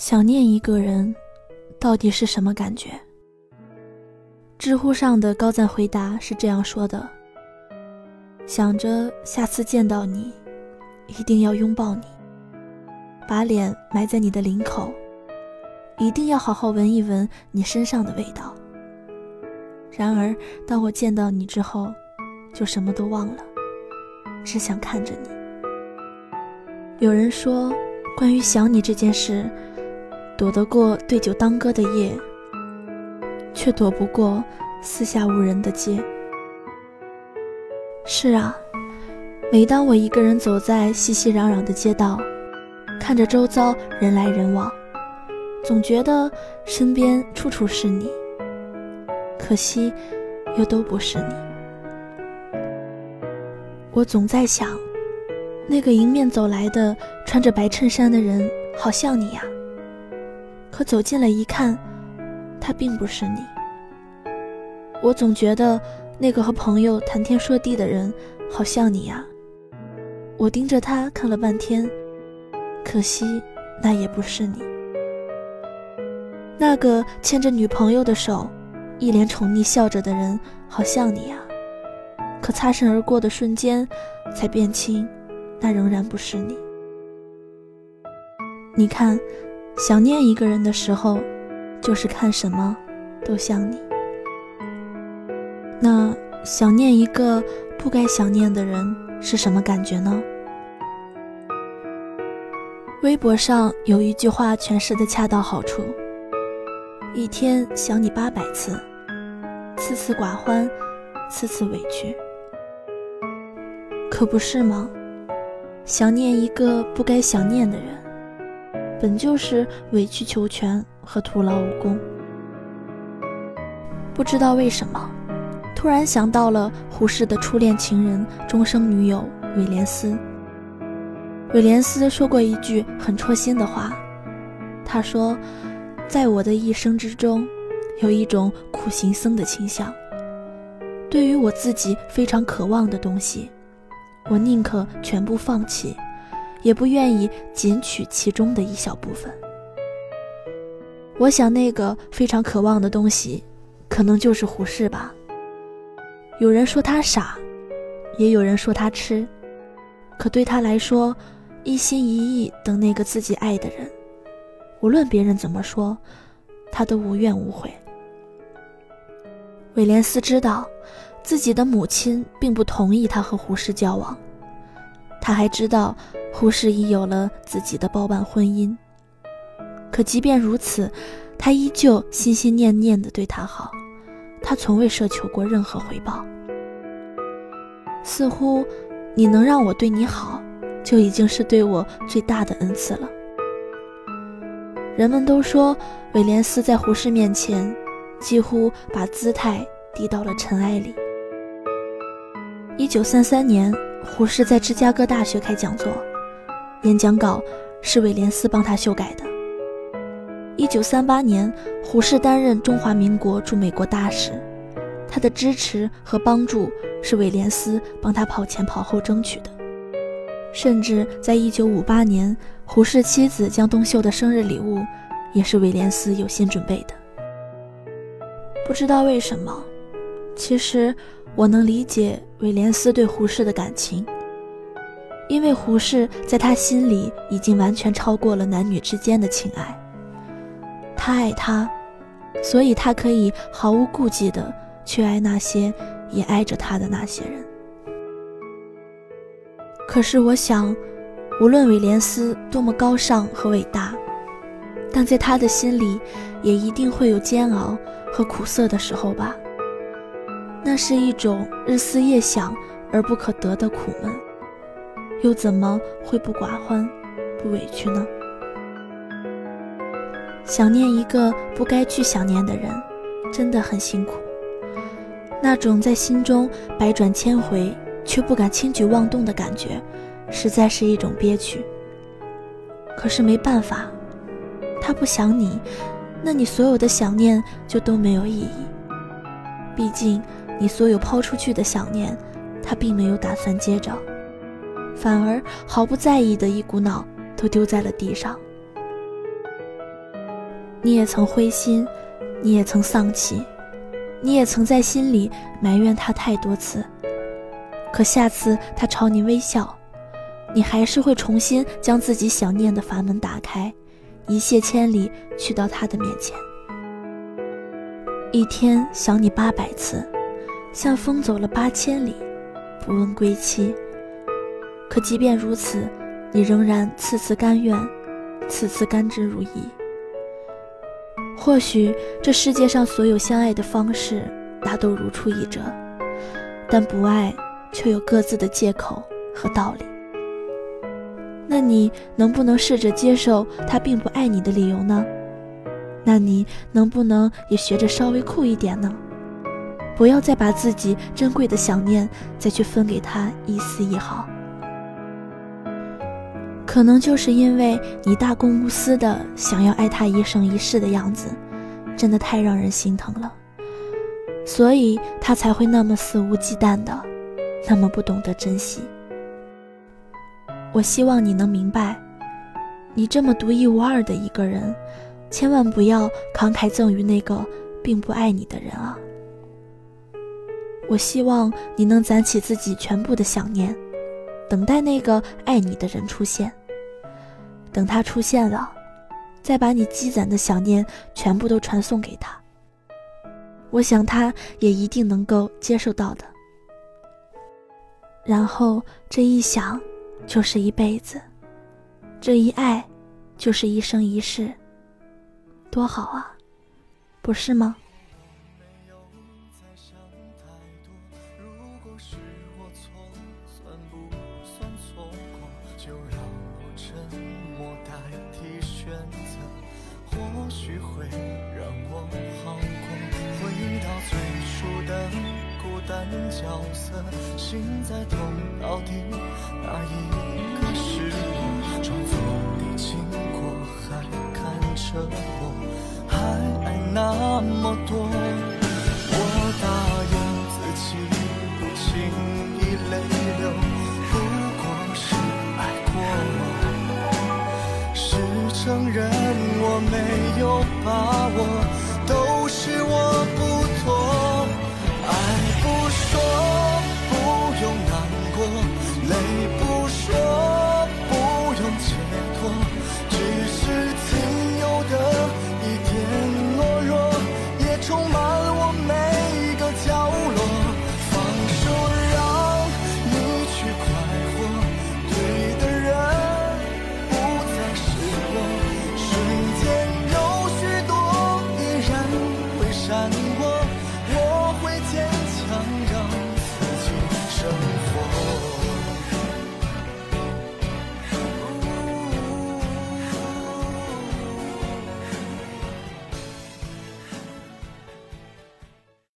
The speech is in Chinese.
想念一个人，到底是什么感觉？知乎上的高赞回答是这样说的：“想着下次见到你，一定要拥抱你，把脸埋在你的领口，一定要好好闻一闻你身上的味道。然而，当我见到你之后，就什么都忘了，只想看着你。”有人说，关于想你这件事，躲得过对酒当歌的夜，却躲不过四下无人的街。是啊，每当我一个人走在熙熙攘攘的街道，看着周遭人来人往，总觉得身边处处是你，可惜又都不是你。我总在想。那个迎面走来的穿着白衬衫的人，好像你呀。可走近了一看，他并不是你。我总觉得那个和朋友谈天说地的人，好像你呀。我盯着他看了半天，可惜那也不是你。那个牵着女朋友的手，一脸宠溺笑着的人，好像你呀。可擦身而过的瞬间，才辨清。那仍然不是你。你看，想念一个人的时候，就是看什么都像你。那想念一个不该想念的人是什么感觉呢？微博上有一句话诠释的恰到好处：一天想你八百次，次次寡欢，次次委屈。可不是吗？想念一个不该想念的人，本就是委曲求全和徒劳无功。不知道为什么，突然想到了胡适的初恋情人、终生女友韦莲斯。韦莲斯说过一句很戳心的话，他说：“在我的一生之中，有一种苦行僧的倾向，对于我自己非常渴望的东西。”我宁可全部放弃，也不愿意仅取其中的一小部分。我想，那个非常渴望的东西，可能就是胡适吧。有人说他傻，也有人说他痴，可对他来说，一心一意等那个自己爱的人，无论别人怎么说，他都无怨无悔。威廉斯知道。自己的母亲并不同意他和胡适交往，他还知道胡适已有了自己的包办婚姻。可即便如此，他依旧心心念念地对他好，他从未奢求过任何回报。似乎，你能让我对你好，就已经是对我最大的恩赐了。人们都说，威廉斯在胡适面前，几乎把姿态低到了尘埃里。一九三三年，胡适在芝加哥大学开讲座，演讲稿是韦廉斯帮他修改的。一九三八年，胡适担任中华民国驻美国大使，他的支持和帮助是韦廉斯帮他跑前跑后争取的。甚至在一九五八年，胡适妻子江冬秀的生日礼物，也是韦廉斯有心准备的。不知道为什么，其实。我能理解威廉斯对胡适的感情，因为胡适在他心里已经完全超过了男女之间的情爱。他爱他，所以他可以毫无顾忌的去爱那些也爱着他的那些人。可是我想，无论威廉斯多么高尚和伟大，但在他的心里，也一定会有煎熬和苦涩的时候吧。那是一种日思夜想而不可得的苦闷，又怎么会不寡欢、不委屈呢？想念一个不该去想念的人，真的很辛苦。那种在心中百转千回却不敢轻举妄动的感觉，实在是一种憋屈。可是没办法，他不想你，那你所有的想念就都没有意义。毕竟。你所有抛出去的想念，他并没有打算接着，反而毫不在意的一股脑都丢在了地上。你也曾灰心，你也曾丧气，你也曾在心里埋怨他太多次。可下次他朝你微笑，你还是会重新将自己想念的阀门打开，一泻千里去到他的面前。一天想你八百次，像风走了八千里，不问归期。可即便如此，你仍然次次甘愿，次次甘之如饴。或许这世界上所有相爱的方式大都如出一辙，但不爱却有各自的借口和道理。那你能不能试着接受他并不爱你的理由呢？那你能不能也学着稍微酷一点呢？不要再把自己珍贵的想念再去分给他一丝一毫。可能就是因为你大公无私的想要爱他一生一世的样子，真的太让人心疼了，所以他才会那么肆无忌惮的，那么不懂得珍惜。我希望你能明白，你这么独一无二的一个人，千万不要慷慨赠予那个并不爱你的人啊！我希望你能攒起自己全部的想念，等待那个爱你的人出现。等他出现了，再把你积攒的想念全部都传送给他。我想他也一定能够接受到的。然后这一想，就是一辈子；这一爱，就是一生一世。多好啊，不是吗？许会让我彷徨，回到最初的孤单角色，心在痛到底，哪一个是我？装作你经过还看着我，还爱那么多。我答应自己不轻易泪流，不过是爱过。是承认没有把握，